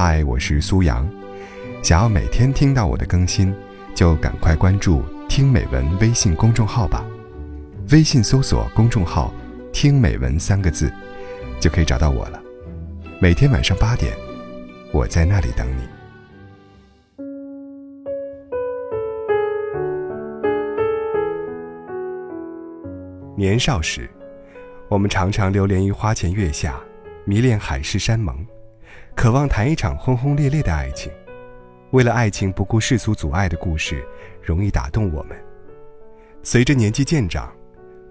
嗨，我是苏阳。想要每天听到我的更新，就赶快关注“听美文”微信公众号吧。微信搜索公众号“听美文”三个字，就可以找到我了。每天晚上八点，我在那里等你。年少时，我们常常流连于花前月下，迷恋海誓山盟，渴望谈一场轰轰烈烈的爱情。为了爱情不顾世俗阻碍的故事，容易打动我们。随着年纪渐长，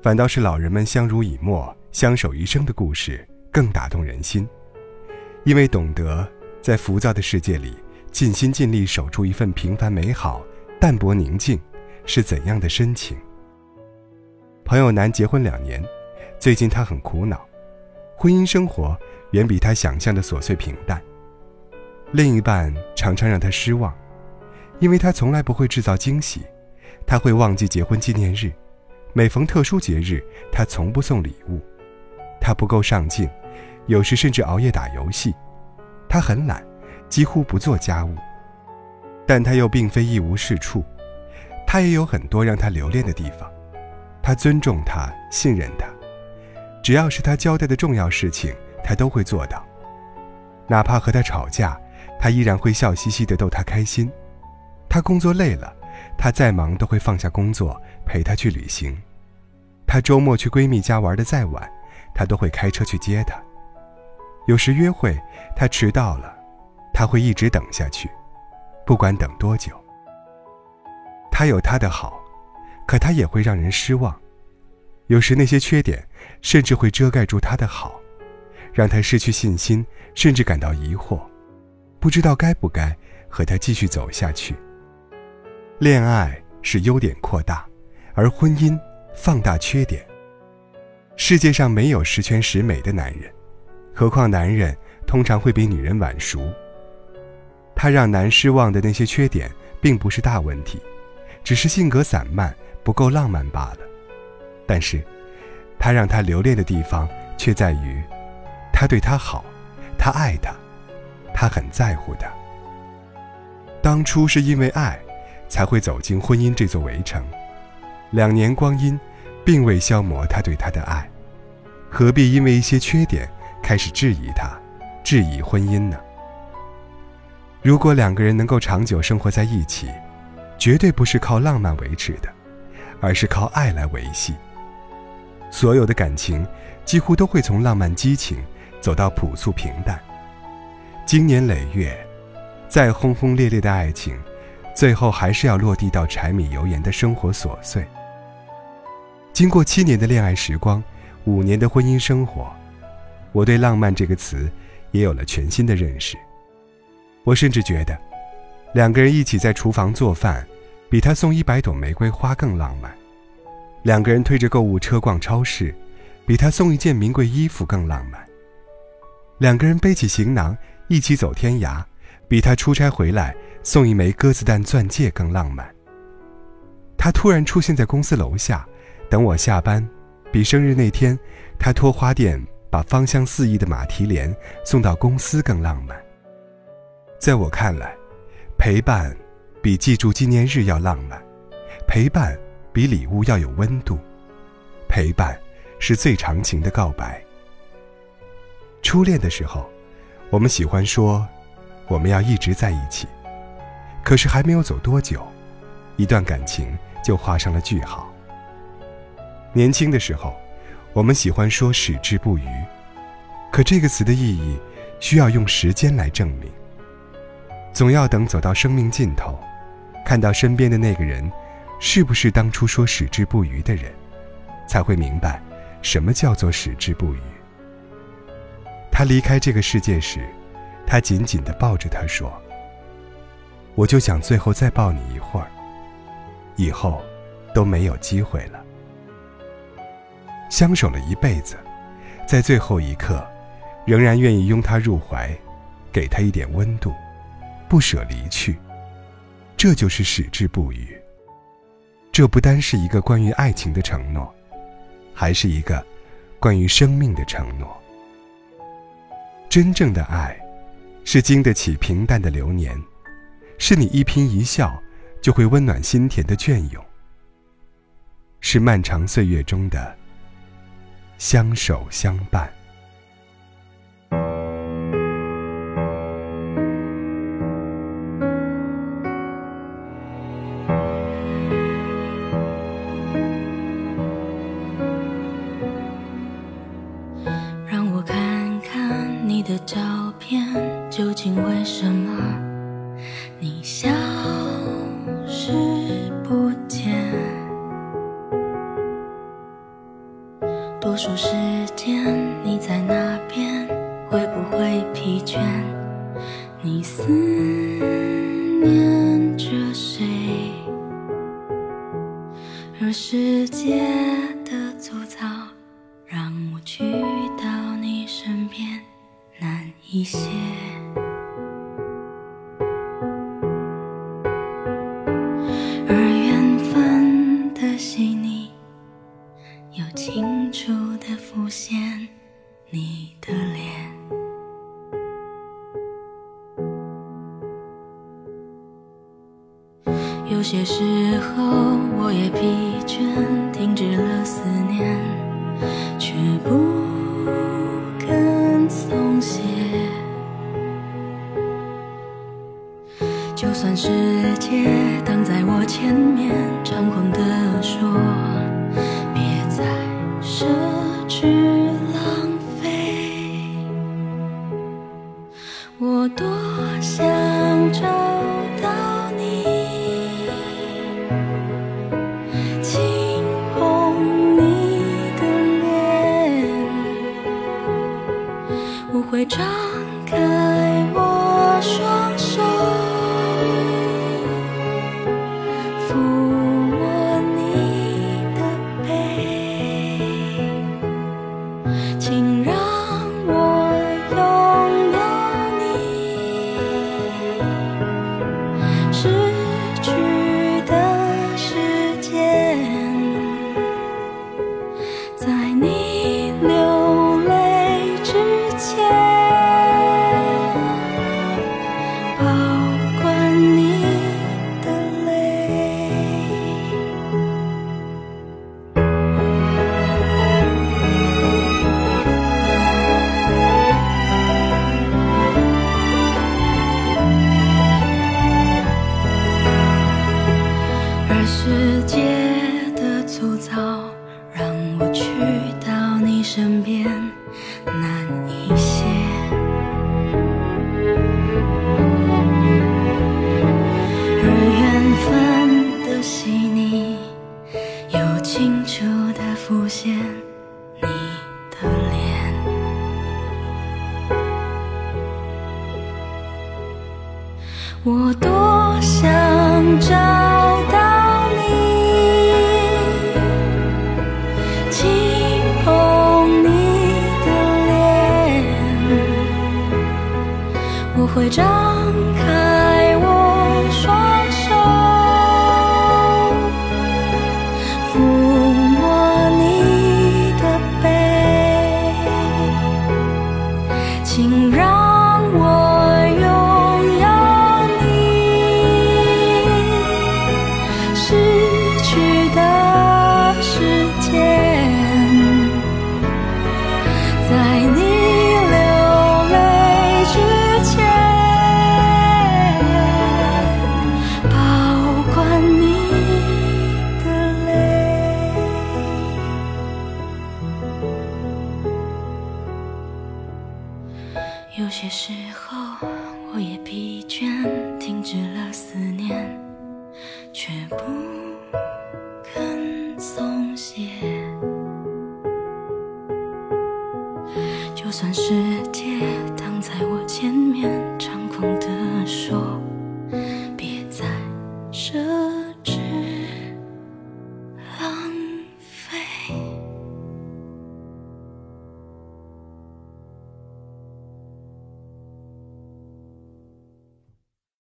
反倒是老人们相濡以沫、相守一生的故事更打动人心，因为懂得在浮躁的世界里尽心尽力守住一份平凡美好、淡泊宁静，是怎样的深情。朋友男结婚两年，最近他很苦恼，婚姻生活远比他想象的琐碎平淡。另一半常常让他失望，因为他从来不会制造惊喜，他会忘记结婚纪念日，每逢特殊节日他从不送礼物，他不够上进，有时甚至熬夜打游戏，他很懒，几乎不做家务。但他又并非一无是处，他也有很多让他留恋的地方。他尊重他，信任他，只要是他交代的重要事情，他都会做到。哪怕和他吵架，他依然会笑嘻嘻地逗他开心。他工作累了，他再忙都会放下工作陪他去旅行。他周末去闺蜜家玩的再晚，他都会开车去接她。有时约会他迟到了，他会一直等下去，不管等多久。他有他的好。可他也会让人失望，有时那些缺点甚至会遮盖住他的好，让他失去信心，甚至感到疑惑，不知道该不该和他继续走下去。恋爱是优点扩大，而婚姻放大缺点。世界上没有十全十美的男人，何况男人通常会比女人晚熟。他让男失望的那些缺点，并不是大问题，只是性格散漫。不够浪漫罢了，但是，他让他留恋的地方却在于，他对他好，他爱他，他很在乎他。当初是因为爱，才会走进婚姻这座围城，两年光阴，并未消磨他对他的爱，何必因为一些缺点开始质疑他，质疑婚姻呢？如果两个人能够长久生活在一起，绝对不是靠浪漫维持的。而是靠爱来维系。所有的感情，几乎都会从浪漫激情走到朴素平淡。经年累月，再轰轰烈烈的爱情，最后还是要落地到柴米油盐的生活琐碎。经过七年的恋爱时光，五年的婚姻生活，我对“浪漫”这个词也有了全新的认识。我甚至觉得，两个人一起在厨房做饭。比他送一百朵玫瑰花更浪漫，两个人推着购物车逛超市，比他送一件名贵衣服更浪漫。两个人背起行囊一起走天涯，比他出差回来送一枚鸽子蛋钻戒更浪漫。他突然出现在公司楼下，等我下班，比生日那天他托花店把芳香四溢的马蹄莲送到公司更浪漫。在我看来，陪伴。比记住纪念日要浪漫，陪伴比礼物要有温度，陪伴是最长情的告白。初恋的时候，我们喜欢说我们要一直在一起，可是还没有走多久，一段感情就画上了句号。年轻的时候，我们喜欢说矢志不渝，可这个词的意义需要用时间来证明，总要等走到生命尽头。看到身边的那个人，是不是当初说矢志不渝的人，才会明白，什么叫做矢志不渝。他离开这个世界时，他紧紧地抱着他说：“我就想最后再抱你一会儿，以后都没有机会了。”相守了一辈子，在最后一刻，仍然愿意拥他入怀，给他一点温度，不舍离去。这就是矢志不渝。这不单是一个关于爱情的承诺，还是一个关于生命的承诺。真正的爱，是经得起平淡的流年，是你一颦一笑就会温暖心田的隽永，是漫长岁月中的相守相伴。究竟为什么你消失不见？多数时间你在那边，会不会疲倦？你思念着谁？而世界分的细腻，又清楚的浮现你的脸。有些时候，我也疲倦，停止了思念，却不肯松懈。就算世界挡在我前面，猖狂的我多想找到你，轻捧你的脸，我会找我多想找有些时候，我也疲倦，停止了思念，却不肯松懈。就算是。